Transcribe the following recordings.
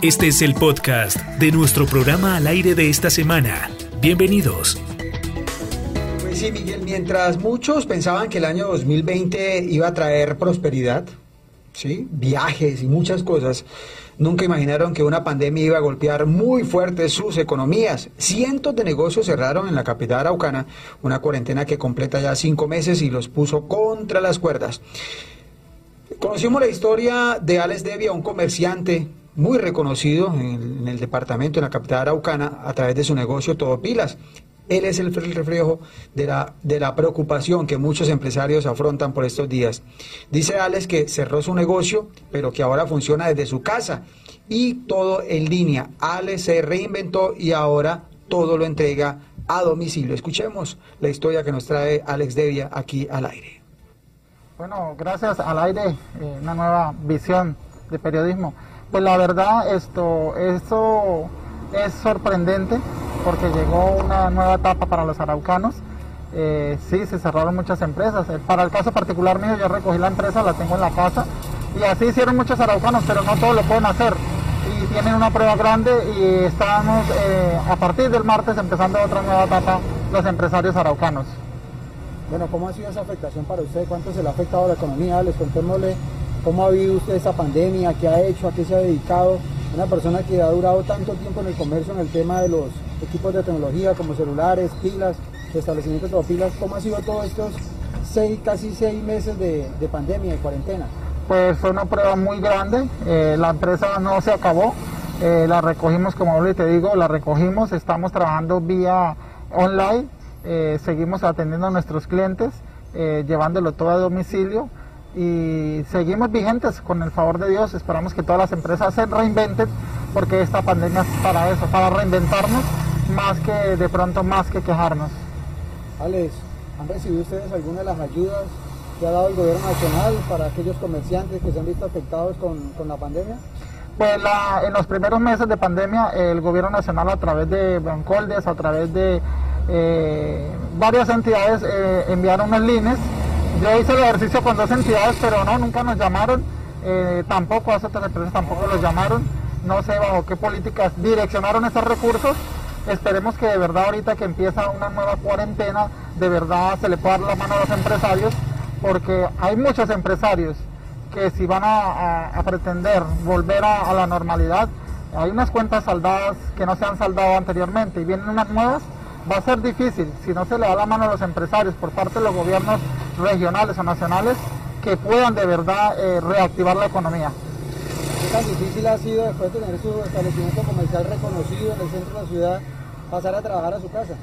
Este es el podcast de nuestro programa al aire de esta semana. Bienvenidos. Pues sí, Miguel, mientras muchos pensaban que el año 2020 iba a traer prosperidad, ¿sí? viajes y muchas cosas, nunca imaginaron que una pandemia iba a golpear muy fuerte sus economías. Cientos de negocios cerraron en la capital araucana, una cuarentena que completa ya cinco meses y los puso contra las cuerdas. Conocimos la historia de Alex Devia, un comerciante muy reconocido en el, departamento, en la capital araucana, a través de su negocio Todo Pilas. Él es el reflejo de la, de la preocupación que muchos empresarios afrontan por estos días. Dice Alex que cerró su negocio, pero que ahora funciona desde su casa y todo en línea. Alex se reinventó y ahora todo lo entrega a domicilio. Escuchemos la historia que nos trae Alex Devia aquí al aire. Bueno, gracias al aire, eh, una nueva visión de periodismo. Pues la verdad, esto, esto es sorprendente porque llegó una nueva etapa para los araucanos. Eh, sí, se cerraron muchas empresas. Eh, para el caso particular mío, yo recogí la empresa, la tengo en la casa. Y así hicieron muchos araucanos, pero no todos lo pueden hacer. Y tienen una prueba grande y estamos eh, a partir del martes empezando otra nueva etapa los empresarios araucanos. Bueno, ¿cómo ha sido esa afectación para usted? ¿Cuánto se le ha afectado a la economía? Les contémosle ¿Cómo ha vivido usted esa pandemia? ¿Qué ha hecho? ¿A qué se ha dedicado? Una persona que ha durado tanto tiempo en el comercio, en el tema de los equipos de tecnología como celulares, pilas, establecimientos de pilas, ¿cómo ha sido todos estos seis, casi seis meses de, pandemia, de cuarentena? Pues fue una prueba muy grande, eh, la empresa no se acabó, eh, la recogimos, como te digo, la recogimos, estamos trabajando vía online, eh, seguimos atendiendo a nuestros clientes, llevándolo todo a domicilio y seguimos vigentes con el favor de Dios. Esperamos que todas las empresas se reinventen porque esta pandemia es para eso, para reinventarnos más que de pronto más que quejarnos. Alex, ¿han recibido ustedes alguna de las ayudas que ha dado el gobierno nacional para aquellos comerciantes que se han visto afectados con, la pandemia? Pues en los primeros meses de pandemia el gobierno nacional a través de Bancoldes, a través de eh, varias entidades eh, enviaron unas líneas yo hice el ejercicio con dos entidades, pero no, nunca nos llamaron, eh, tampoco a otras empresas tampoco los llamaron, no sé bajo qué políticas direccionaron esos recursos. Esperemos que de verdad ahorita que empieza una nueva cuarentena, de verdad se le pueda dar la mano a los empresarios, porque hay muchos empresarios que si van a, pretender volver a, a la normalidad, hay unas cuentas saldadas que no se han saldado anteriormente y vienen unas nuevas va a ser difícil si no se le da la mano a los empresarios por parte de los gobiernos regionales o nacionales que puedan de verdad eh, reactivar la economía. ¿Qué tan difícil ha sido después de tener su establecimiento comercial reconocido en el centro de la ciudad pasar a trabajar a su casa?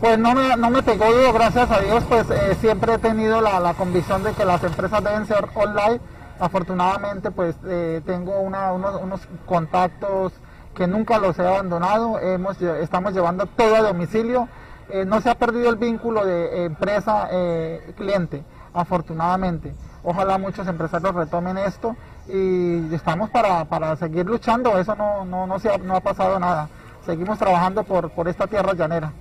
Pues no me, no me pegó duro, gracias a Dios, pues eh, siempre he tenido la, convicción de que las empresas deben ser online. Afortunadamente, pues eh, tengo unos, unos contactos que nunca los he abandonado, hemos, estamos llevando todo a domicilio, eh, no se ha perdido el vínculo de empresa-cliente, afortunadamente. Ojalá muchos empresarios retomen esto y estamos para, seguir luchando, eso no, no, ha, no ha pasado nada, seguimos trabajando por, por esta tierra llanera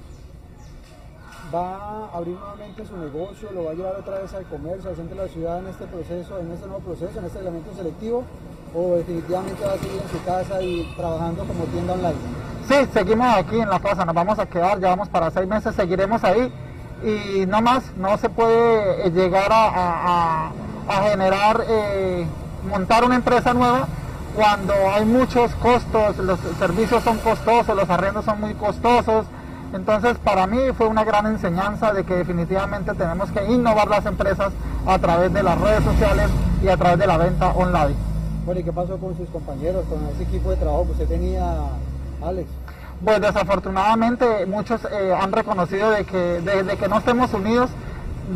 va a abrir nuevamente su negocio, lo va a llevar otra vez al comercio, al centro de la ciudad en este proceso, en este nuevo proceso, en este elemento selectivo, o definitivamente va a seguir en su casa y trabajando como tienda online? Sí, seguimos aquí en la casa, nos vamos a quedar, ya vamos para seis meses, seguiremos ahí y no más, no se puede eh, llegar a, generar, eh, montar una empresa nueva cuando hay muchos costos, los servicios son costosos, los arrendos son muy costosos, entonces, para mí fue una gran enseñanza de que definitivamente tenemos que innovar las empresas a través de las redes sociales y a través de la venta online. Bueno, ¿y qué pasó con sus compañeros, con ese equipo de trabajo que usted tenía, Alex? Pues desafortunadamente muchos eh, han reconocido de que desde que no estemos unidos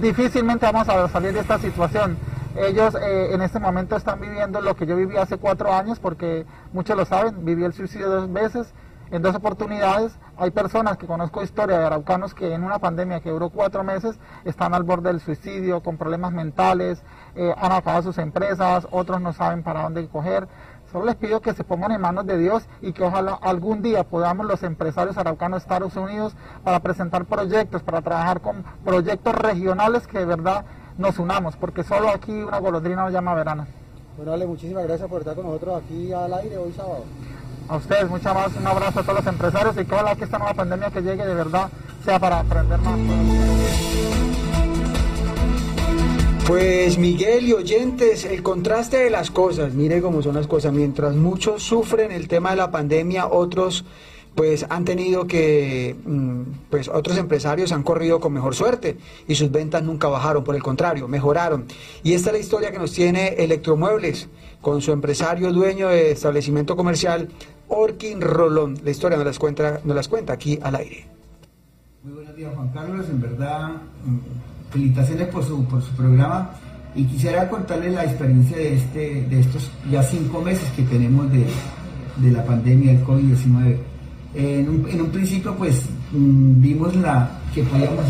difícilmente vamos a salir de esta situación. Ellos eh, en este momento están viviendo lo que yo viví hace cuatro años porque muchos lo saben, viví el suicidio dos veces en dos oportunidades. Hay personas que conozco historia de araucanos que en una pandemia que duró cuatro meses están al borde del suicidio, con problemas mentales, eh, han acabado sus empresas, otros no saben para dónde coger. Solo les pido que se pongan en manos de Dios y que ojalá algún día podamos los empresarios araucanos Estados Unidos para presentar proyectos, para trabajar con proyectos regionales que de verdad nos unamos, porque solo aquí una golondrina nos llama verano. Bueno, Ale, muchísimas gracias por estar con nosotros aquí al aire hoy sábado. A ustedes, mucha más, un abrazo a todos los empresarios y que ojalá que esta nueva pandemia que llegue de verdad sea para aprender más. Pues Miguel y oyentes, el contraste de las cosas, mire cómo son las cosas, mientras muchos sufren el tema de la pandemia, otros pues han tenido que, mm, pues otros empresarios han corrido con mejor suerte y sus ventas nunca bajaron, por el contrario, mejoraron. Y esta es la historia que nos tiene Electromuebles con su empresario dueño de establecimiento comercial, Orkin Rolón. La historia nos las cuenta, nos las cuenta aquí al aire. Muy buenos días Juan Carlos, en verdad mm, felicitaciones por su, por su programa y quisiera contarles la experiencia de, este, de estos ya cinco meses que tenemos de, de la pandemia del COVID-19. En un, principio pues mm, vimos la, que podíamos,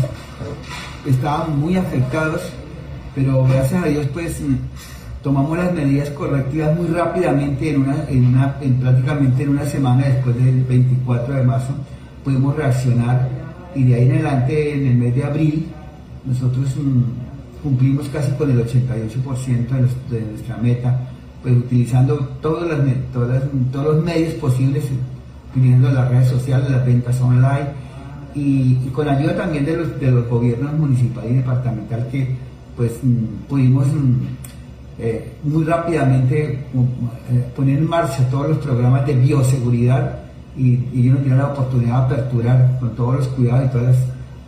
estábamos muy afectados, pero gracias a Dios pues mm, tomamos las medidas correctivas muy rápidamente, en, una, en, una, en prácticamente en una semana después del 24 de marzo, pudimos reaccionar y de ahí en adelante, en el mes de abril, nosotros mm, cumplimos casi con el 88% de, los, de, nuestra meta, pues utilizando todas las, todas todos los medios posibles, utilizando las redes sociales, las ventas online y, y con ayuda también de los, gobiernos municipal y departamental que pues mm, pudimos mm, eh, muy rápidamente eh, poner en marcha todos los programas de bioseguridad y, y nos dieron la oportunidad de aperturar con todos los cuidados y todas las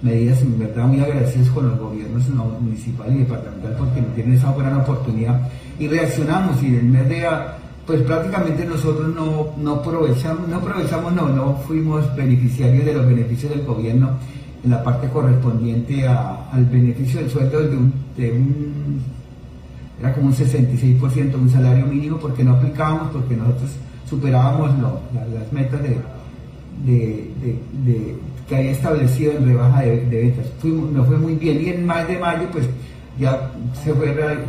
medidas, en verdad muy agradecidos con los gobiernos municipal y departamental porque nos tienen esa gran oportunidad. Y reaccionamos y en mes de pues prácticamente nosotros no, no aprovechamos, no aprovechamos, no, no fuimos beneficiarios de los beneficios del gobierno en la parte correspondiente a, al beneficio del sueldo de un, de un era como un 66% de un salario mínimo porque no aplicábamos, porque nosotros superábamos las metas de, de, de, que había establecido en rebaja de, ventas. Nos fue muy bien y en más de mayo pues ya se fue re, re,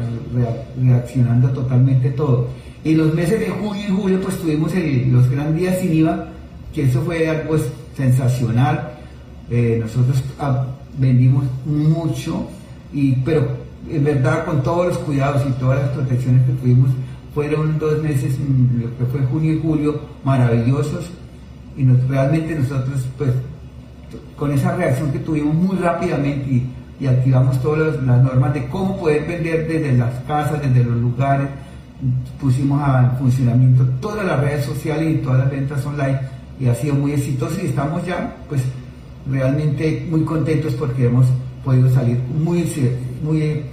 reaccionando totalmente todo. Y los meses de junio y julio pues tuvimos los grandes días sin IVA, que eso fue algo sensacional. Eh, nosotros ah, vendimos mucho, y, pero en verdad con todos los cuidados y todas las protecciones que tuvimos, fueron dos meses, mm, lo que fue junio y julio, maravillosos y realmente nosotros pues con esa reacción que tuvimos muy rápidamente y, y activamos todas las, normas de cómo poder vender desde las casas, desde los lugares, pusimos a funcionamiento todas las redes sociales y todas las ventas online y ha sido muy exitoso y estamos ya pues realmente muy contentos porque hemos podido salir muy, muy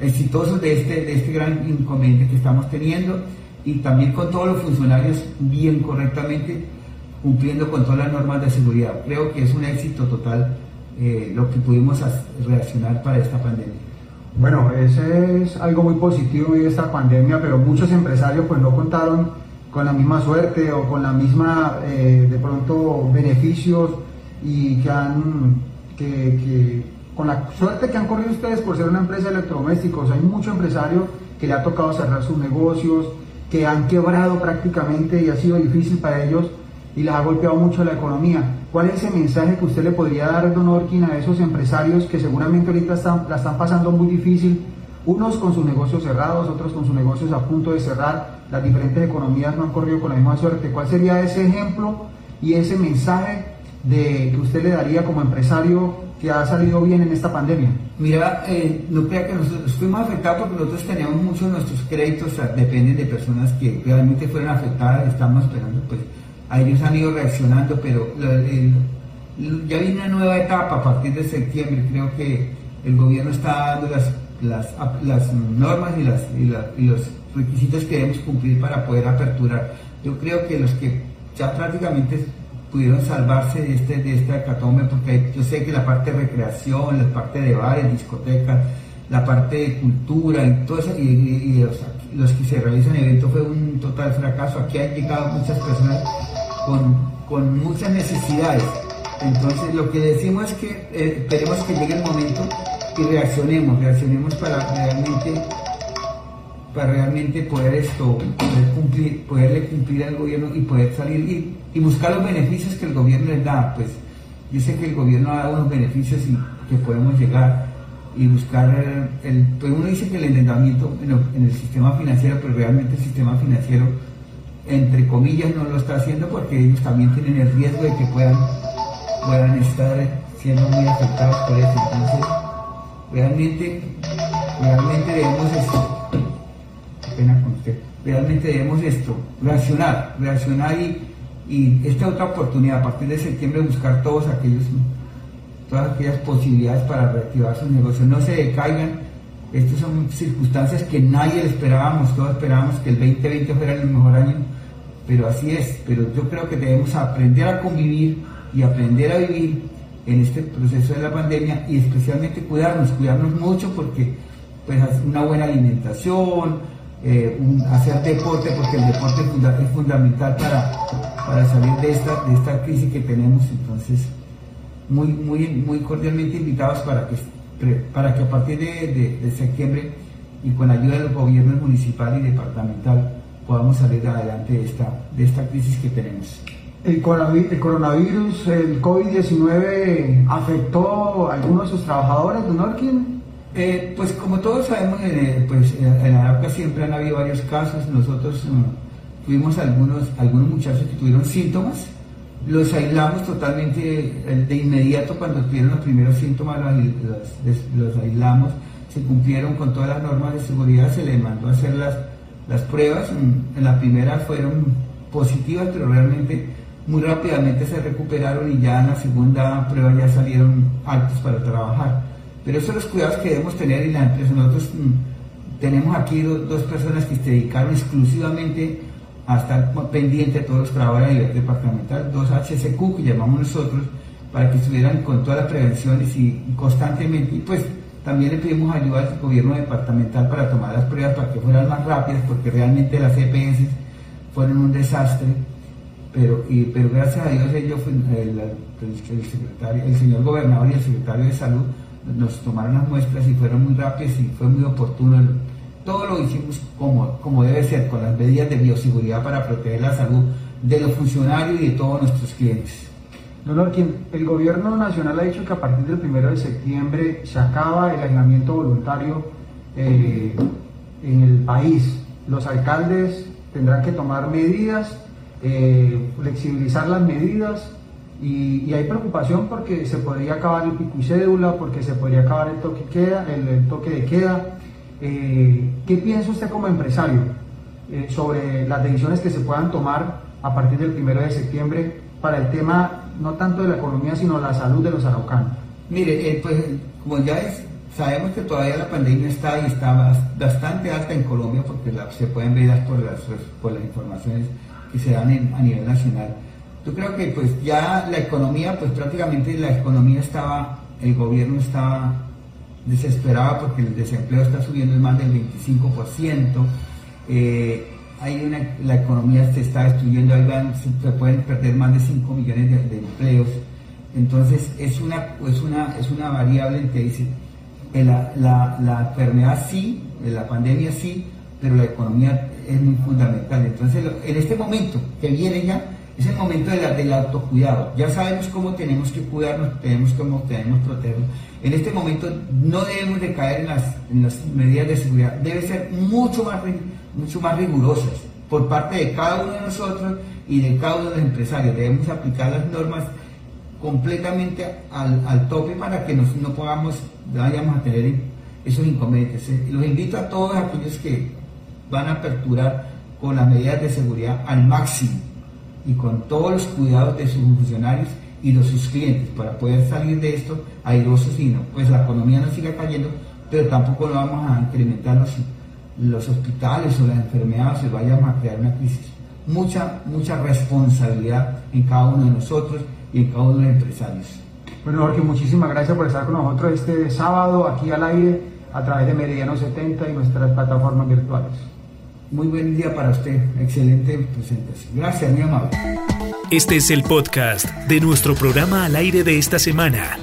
exitosos de este, de este gran inconveniente que estamos teniendo y también con todos los funcionarios bien correctamente cumpliendo con todas las normas de seguridad. Creo que es un éxito total eh, lo que pudimos reaccionar para esta pandemia. Bueno, ese es algo muy positivo de esta pandemia, pero muchos empresarios pues no contaron con la misma suerte o con la misma, eh, de pronto, beneficios y que han, que, con la suerte que han corrido ustedes por ser una empresa de electrodomésticos, hay muchos empresarios que le ha tocado cerrar sus negocios, que han quebrado prácticamente y ha sido difícil para ellos y les ha golpeado mucho la economía. ¿Cuál es ese mensaje que usted le podría dar, don Orkin, a esos empresarios que seguramente ahorita están, la están pasando muy difícil? Unos con sus negocios cerrados, otros con sus negocios a punto de cerrar, las diferentes economías no han corrido con la misma suerte. ¿Cuál sería ese ejemplo y ese mensaje que usted le daría como empresario que ha salido bien en esta pandemia? Mira, eh, no crea que nosotros fuimos afectados porque nosotros teníamos muchos de nuestros créditos, o sea, dependen de personas que realmente fueron afectadas, estamos esperando, pues a ellos han ido reaccionando, pero ya viene una nueva etapa a partir de septiembre, creo que el gobierno está dando las, las, las normas y, las, y, la, y los requisitos que debemos cumplir para poder aperturar. Yo creo que los que ya prácticamente pudieron salvarse de este de esta hecatombe porque yo sé que la parte de recreación, la parte de bares, discotecas, la parte de cultura y todo eso, y, los, que se realizan eventos fue un total fracaso. Aquí han llegado muchas personas con, con muchas necesidades. Entonces lo que decimos es que eh, esperemos que llegue el momento y reaccionemos, reaccionemos para realmente para realmente poder esto, poder cumplir, poderle cumplir al gobierno y poder salir y, y, buscar los beneficios que el gobierno les da. Pues yo sé que el gobierno dado unos beneficios y que podemos llegar y buscar el, pues uno dice que el endeudamiento en, el sistema financiero, pero realmente el sistema financiero entre comillas, no lo está haciendo porque ellos también tienen el riesgo de que puedan, puedan estar siendo muy afectados por eso. Entonces, realmente, realmente debemos esto, pena con usted, realmente debemos esto, reaccionar, reaccionar y, y esta otra oportunidad a partir de septiembre buscar todos aquellos, todas aquellas posibilidades para reactivar sus negocios, no se decaigan. Estas son circunstancias que nadie esperábamos, todos esperábamos que el 2020 fuera el mejor año, pero así es. Pero yo creo que debemos aprender a convivir y aprender a vivir en este proceso de la pandemia y especialmente cuidarnos, cuidarnos mucho porque pues una buena alimentación, eh, hacer deporte, porque el deporte es fundamental para, para salir de esta, de esta crisis que tenemos. Entonces, muy, muy, muy cordialmente invitados para que, para que a partir de, de septiembre y con ayuda de los gobiernos municipal y departamental podamos salir adelante de esta, de esta crisis que tenemos. El coronavirus, el COVID-19, afectó a algunos de sus trabajadores, don Orkin? Eh, pues como todos sabemos, eh, pues en Arauca siempre han habido varios casos. Nosotros mm, tuvimos algunos, algunos muchachos que tuvieron síntomas, los aislamos totalmente de inmediato cuando tuvieron los primeros síntomas, los, aislamos, se cumplieron con todas las normas de seguridad, se les mandó a hacer las, las pruebas. En la primera fueron positivas, pero realmente muy rápidamente se recuperaron y ya en la segunda prueba ya salieron altos para trabajar. Pero esos son los cuidados que debemos tener en la empresa. Nosotros mm, tenemos aquí dos personas que se dedicaron exclusivamente a estar pendiente de todos los trabajadores a nivel departamental, dos HCQ que llamamos nosotros, para que estuvieran con todas las prevenciones y, constantemente. Y pues también le pedimos ayuda al gobierno departamental para tomar las pruebas para que fueran más rápidas, porque realmente las EPS fueron un desastre pero, pero gracias a Dios ellos, el, el, secretario, el señor gobernador y el secretario de salud nos tomaron las muestras y fueron muy rápidos y fue muy oportuno. Todo lo hicimos como, como debe ser, con las medidas de bioseguridad para proteger la salud de los funcionarios y de todos nuestros clientes. Don Orkin, el gobierno nacional ha dicho que a partir del 1 de septiembre se acaba el aislamiento voluntario eh, en el país. Los alcaldes tendrán que tomar medidas eh, flexibilizar las medidas y, hay preocupación porque se podría acabar el pico y cédula, porque se podría acabar el toque, queda, el, toque de queda. Eh, ¿Qué piensa usted como empresario eh, sobre las decisiones que se puedan tomar a partir del primero de septiembre para el tema no tanto de la economía, sino la salud de los araucanos? Mire, pues como ya es, sabemos que todavía la pandemia está y está bastante alta en Colombia porque se pueden ver por las, por las informaciones que se dan a nivel nacional. Yo creo que pues ya la economía, pues prácticamente la economía estaba, el gobierno estaba desesperado porque el desempleo está subiendo más del 25%, eh, hay una, la economía se está destruyendo, ahí se, pueden perder más de 5 millones de, empleos, entonces es una, es una, es una variable en que dice, la, la, la enfermedad sí, la pandemia sí, pero la economía es muy fundamental. Entonces, en este momento que viene ya, es el momento de la, del autocuidado. Ya sabemos cómo tenemos que cuidarnos, tenemos cómo tenemos que protegernos. En este momento no debemos de caer en las, medidas de seguridad. Debe ser mucho más, rigurosas por parte de cada uno de nosotros y de cada uno de los empresarios. Debemos aplicar las normas completamente al, al tope para que nos, no podamos, vayamos a tener esos inconvenientes. Los invito a todos aquellos que van a aperturar con las medidas de seguridad al máximo y con todos los cuidados de sus funcionarios y de sus clientes para poder salir de esto airosos y no, pues la economía no siga cayendo, pero tampoco lo vamos a incrementar los, los hospitales o las enfermedades se vayamos a crear una crisis. Mucha, mucha responsabilidad en cada uno de nosotros y en cada uno de los empresarios. Bueno, Jorge, muchísimas gracias por estar con nosotros este sábado aquí al aire a través de Meridiano 70 y nuestras plataformas virtuales. Muy buen día para usted. Excelente presentación. Gracias, mi amable. Este es el podcast de nuestro programa al aire de esta semana.